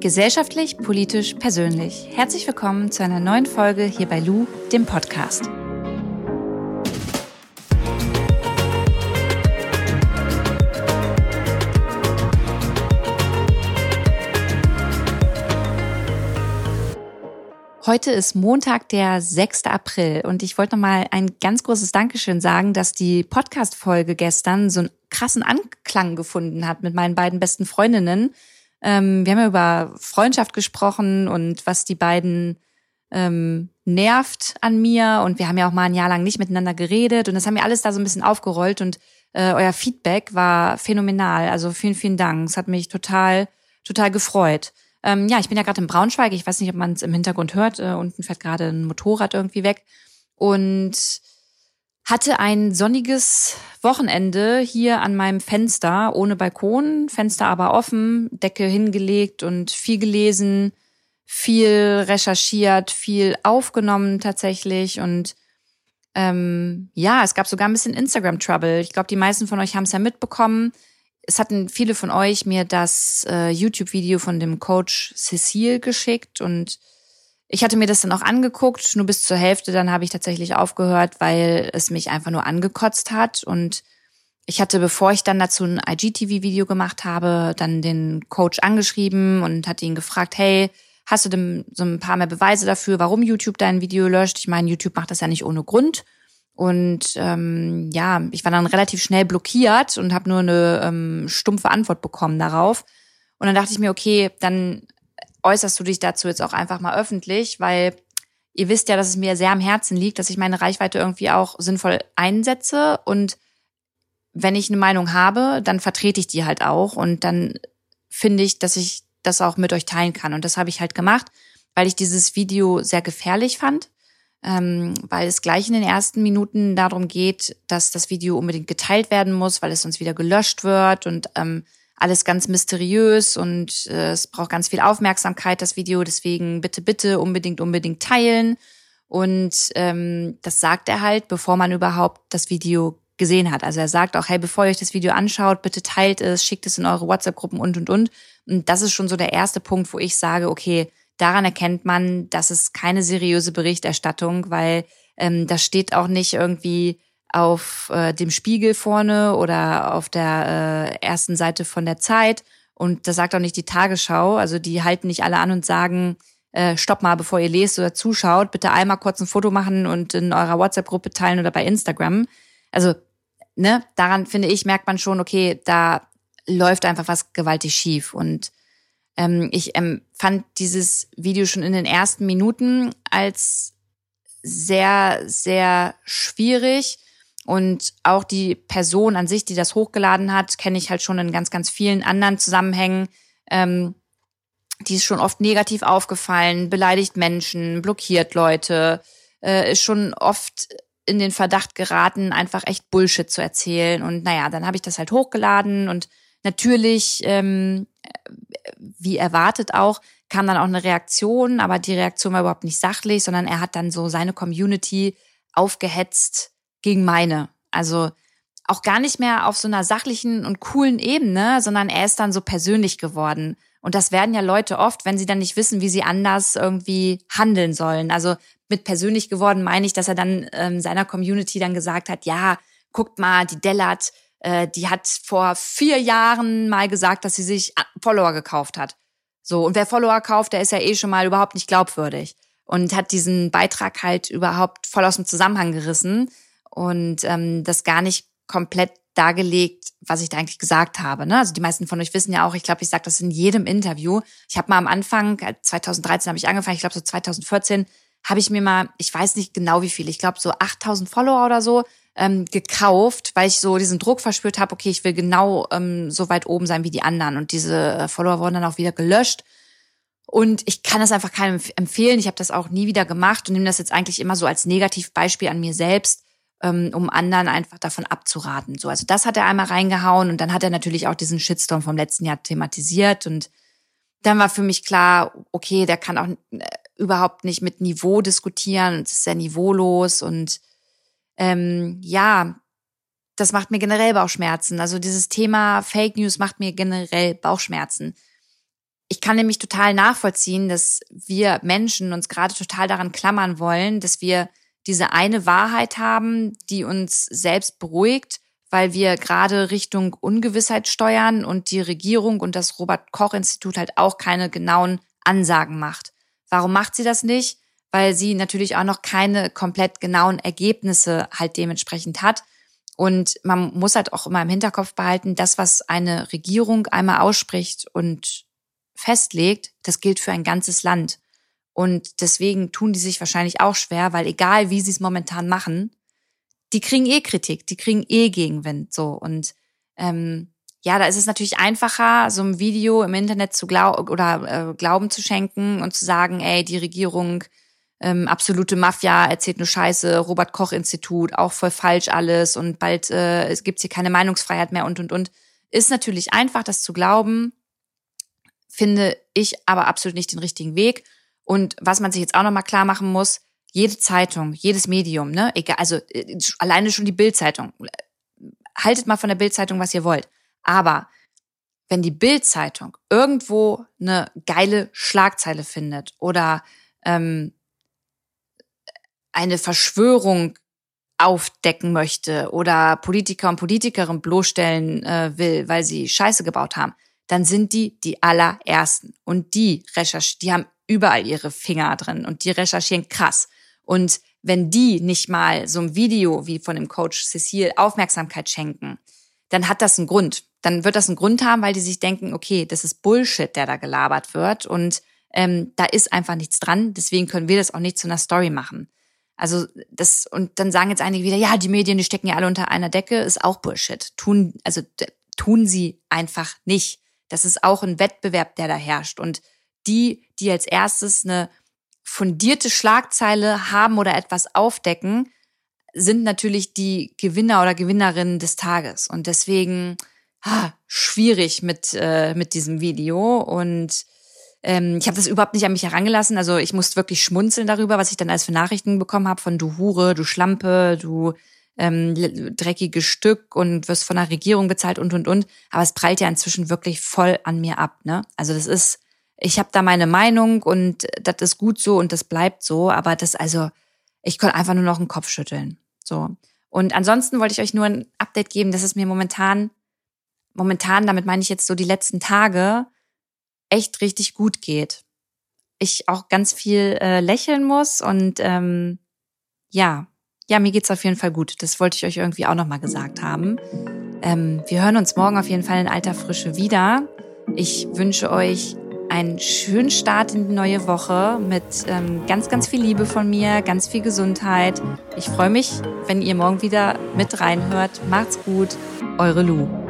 Gesellschaftlich, politisch, persönlich. Herzlich willkommen zu einer neuen Folge hier bei Lou, dem Podcast. Heute ist Montag, der 6. April und ich wollte nochmal ein ganz großes Dankeschön sagen, dass die Podcast-Folge gestern so einen krassen Anklang gefunden hat mit meinen beiden besten Freundinnen. Ähm, wir haben ja über Freundschaft gesprochen und was die beiden ähm, nervt an mir und wir haben ja auch mal ein Jahr lang nicht miteinander geredet und das haben wir alles da so ein bisschen aufgerollt und äh, euer Feedback war phänomenal. Also vielen, vielen Dank. Es hat mich total, total gefreut. Ähm, ja, ich bin ja gerade in Braunschweig. Ich weiß nicht, ob man es im Hintergrund hört. Äh, unten fährt gerade ein Motorrad irgendwie weg. Und hatte ein sonniges Wochenende hier an meinem Fenster, ohne Balkon, Fenster aber offen, Decke hingelegt und viel gelesen, viel recherchiert, viel aufgenommen tatsächlich und ähm, ja, es gab sogar ein bisschen Instagram-Trouble. Ich glaube, die meisten von euch haben es ja mitbekommen es hatten viele von euch mir das äh, YouTube-Video von dem Coach Cecile geschickt und ich hatte mir das dann auch angeguckt, nur bis zur Hälfte, dann habe ich tatsächlich aufgehört, weil es mich einfach nur angekotzt hat und ich hatte, bevor ich dann dazu ein IGTV-Video gemacht habe, dann den Coach angeschrieben und hatte ihn gefragt, hey, hast du denn so ein paar mehr Beweise dafür, warum YouTube dein Video löscht? Ich meine, YouTube macht das ja nicht ohne Grund. Und ähm, ja, ich war dann relativ schnell blockiert und habe nur eine ähm, stumpfe Antwort bekommen darauf. Und dann dachte ich mir, okay, dann äußerst du dich dazu jetzt auch einfach mal öffentlich, weil ihr wisst ja, dass es mir sehr am Herzen liegt, dass ich meine Reichweite irgendwie auch sinnvoll einsetze. Und wenn ich eine Meinung habe, dann vertrete ich die halt auch. Und dann finde ich, dass ich das auch mit euch teilen kann. Und das habe ich halt gemacht, weil ich dieses Video sehr gefährlich fand ähm, weil es gleich in den ersten Minuten darum geht, dass das Video unbedingt geteilt werden muss, weil es sonst wieder gelöscht wird und ähm, alles ganz mysteriös und äh, es braucht ganz viel Aufmerksamkeit, das Video. Deswegen bitte, bitte unbedingt, unbedingt teilen. Und ähm, das sagt er halt, bevor man überhaupt das Video gesehen hat. Also er sagt auch, hey, bevor ihr euch das Video anschaut, bitte teilt es, schickt es in eure WhatsApp-Gruppen und, und, und. Und das ist schon so der erste Punkt, wo ich sage, okay, daran erkennt man, dass es keine seriöse Berichterstattung, weil ähm, das steht auch nicht irgendwie auf äh, dem Spiegel vorne oder auf der äh, ersten Seite von der Zeit. Und das sagt auch nicht die Tagesschau. Also die halten nicht alle an und sagen, äh, stopp mal, bevor ihr lest oder zuschaut, bitte einmal kurz ein Foto machen und in eurer WhatsApp-Gruppe teilen oder bei Instagram. Also, ne, daran finde ich, merkt man schon, okay, da läuft einfach was gewaltig schief. Und ähm, ich ähm, fand dieses Video schon in den ersten Minuten als sehr, sehr schwierig. Und auch die Person an sich, die das hochgeladen hat, kenne ich halt schon in ganz, ganz vielen anderen Zusammenhängen. Ähm, die ist schon oft negativ aufgefallen, beleidigt Menschen, blockiert Leute, äh, ist schon oft in den Verdacht geraten, einfach echt Bullshit zu erzählen. Und naja, dann habe ich das halt hochgeladen und natürlich ähm, wie erwartet auch, kam dann auch eine Reaktion, aber die Reaktion war überhaupt nicht sachlich, sondern er hat dann so seine Community aufgehetzt gegen meine. Also auch gar nicht mehr auf so einer sachlichen und coolen Ebene, sondern er ist dann so persönlich geworden. Und das werden ja Leute oft, wenn sie dann nicht wissen, wie sie anders irgendwie handeln sollen. Also mit persönlich geworden meine ich, dass er dann ähm, seiner Community dann gesagt hat, ja, guckt mal, die Dellert, äh, die hat vor vier Jahren mal gesagt, dass sie sich Follower gekauft hat. So, und wer Follower kauft, der ist ja eh schon mal überhaupt nicht glaubwürdig. Und hat diesen Beitrag halt überhaupt voll aus dem Zusammenhang gerissen und ähm, das gar nicht komplett dargelegt, was ich da eigentlich gesagt habe. Ne? Also die meisten von euch wissen ja auch, ich glaube, ich sage das in jedem Interview. Ich habe mal am Anfang, 2013 habe ich angefangen, ich glaube so 2014 habe ich mir mal, ich weiß nicht genau wie viel, ich glaube so 8000 Follower oder so, ähm, gekauft, weil ich so diesen Druck verspürt habe, okay, ich will genau ähm, so weit oben sein wie die anderen. Und diese äh, Follower wurden dann auch wieder gelöscht. Und ich kann das einfach keinem empfehlen. Ich habe das auch nie wieder gemacht und nehme das jetzt eigentlich immer so als Negativbeispiel an mir selbst, um anderen einfach davon abzuraten. So, also das hat er einmal reingehauen und dann hat er natürlich auch diesen Shitstorm vom letzten Jahr thematisiert und dann war für mich klar, okay, der kann auch äh, überhaupt nicht mit Niveau diskutieren und ist sehr niveaulos und ähm, ja, das macht mir generell Bauchschmerzen. Also dieses Thema Fake News macht mir generell Bauchschmerzen. ich kann nämlich total nachvollziehen, dass wir Menschen uns gerade total daran klammern wollen, dass wir diese eine Wahrheit haben, die uns selbst beruhigt, weil wir gerade Richtung Ungewissheit steuern und die Regierung und das Robert Koch Institut halt auch keine genauen Ansagen macht. Warum macht sie das nicht? Weil sie natürlich auch noch keine komplett genauen Ergebnisse halt dementsprechend hat. Und man muss halt auch immer im Hinterkopf behalten, das, was eine Regierung einmal ausspricht und festlegt, das gilt für ein ganzes Land. Und deswegen tun die sich wahrscheinlich auch schwer, weil egal wie sie es momentan machen, die kriegen eh Kritik, die kriegen eh Gegenwind. So. Und ähm, ja, da ist es natürlich einfacher, so ein Video im Internet zu glauben oder äh, Glauben zu schenken und zu sagen, ey, die Regierung, ähm, absolute Mafia, erzählt nur Scheiße, Robert Koch Institut, auch voll falsch alles und bald äh, es gibt hier keine Meinungsfreiheit mehr und und und. Ist natürlich einfach, das zu glauben, finde ich aber absolut nicht den richtigen Weg. Und was man sich jetzt auch nochmal klar machen muss, jede Zeitung, jedes Medium, ne, egal, also äh, alleine schon die Bildzeitung. Haltet mal von der Bildzeitung, was ihr wollt. Aber wenn die Bildzeitung irgendwo eine geile Schlagzeile findet oder ähm, eine Verschwörung aufdecken möchte oder Politiker und Politikerinnen bloßstellen äh, will, weil sie Scheiße gebaut haben, dann sind die die allerersten. Und die recherchieren, die haben überall ihre Finger drin und die recherchieren krass. Und wenn die nicht mal so ein Video wie von dem Coach Cecile Aufmerksamkeit schenken, dann hat das einen Grund. Dann wird das einen Grund haben, weil die sich denken, okay, das ist Bullshit, der da gelabert wird und ähm, da ist einfach nichts dran. Deswegen können wir das auch nicht zu einer Story machen. Also das und dann sagen jetzt einige wieder, ja, die Medien, die stecken ja alle unter einer Decke, ist auch Bullshit. Tun also tun sie einfach nicht. Das ist auch ein Wettbewerb, der da herrscht und die, die als erstes eine fundierte Schlagzeile haben oder etwas aufdecken, sind natürlich die Gewinner oder Gewinnerinnen des Tages. Und deswegen ah, schwierig mit, äh, mit diesem Video. Und ähm, ich habe das überhaupt nicht an mich herangelassen. Also ich musste wirklich schmunzeln darüber, was ich dann als für Nachrichten bekommen habe von du Hure, du Schlampe, du ähm, dreckiges Stück und wirst von der Regierung bezahlt und und und. Aber es prallt ja inzwischen wirklich voll an mir ab. Ne? Also das ist ich habe da meine Meinung und das ist gut so und das bleibt so, aber das also, ich konnte einfach nur noch den Kopf schütteln. So. Und ansonsten wollte ich euch nur ein Update geben, dass es mir momentan, momentan, damit meine ich jetzt so die letzten Tage, echt richtig gut geht. Ich auch ganz viel äh, lächeln muss und ähm, ja, ja, mir geht's auf jeden Fall gut. Das wollte ich euch irgendwie auch nochmal gesagt haben. Ähm, wir hören uns morgen auf jeden Fall in alter Frische wieder. Ich wünsche euch einen schönen Start in die neue Woche mit ähm, ganz, ganz viel Liebe von mir, ganz viel Gesundheit. Ich freue mich, wenn ihr morgen wieder mit reinhört. Macht's gut, eure Lu.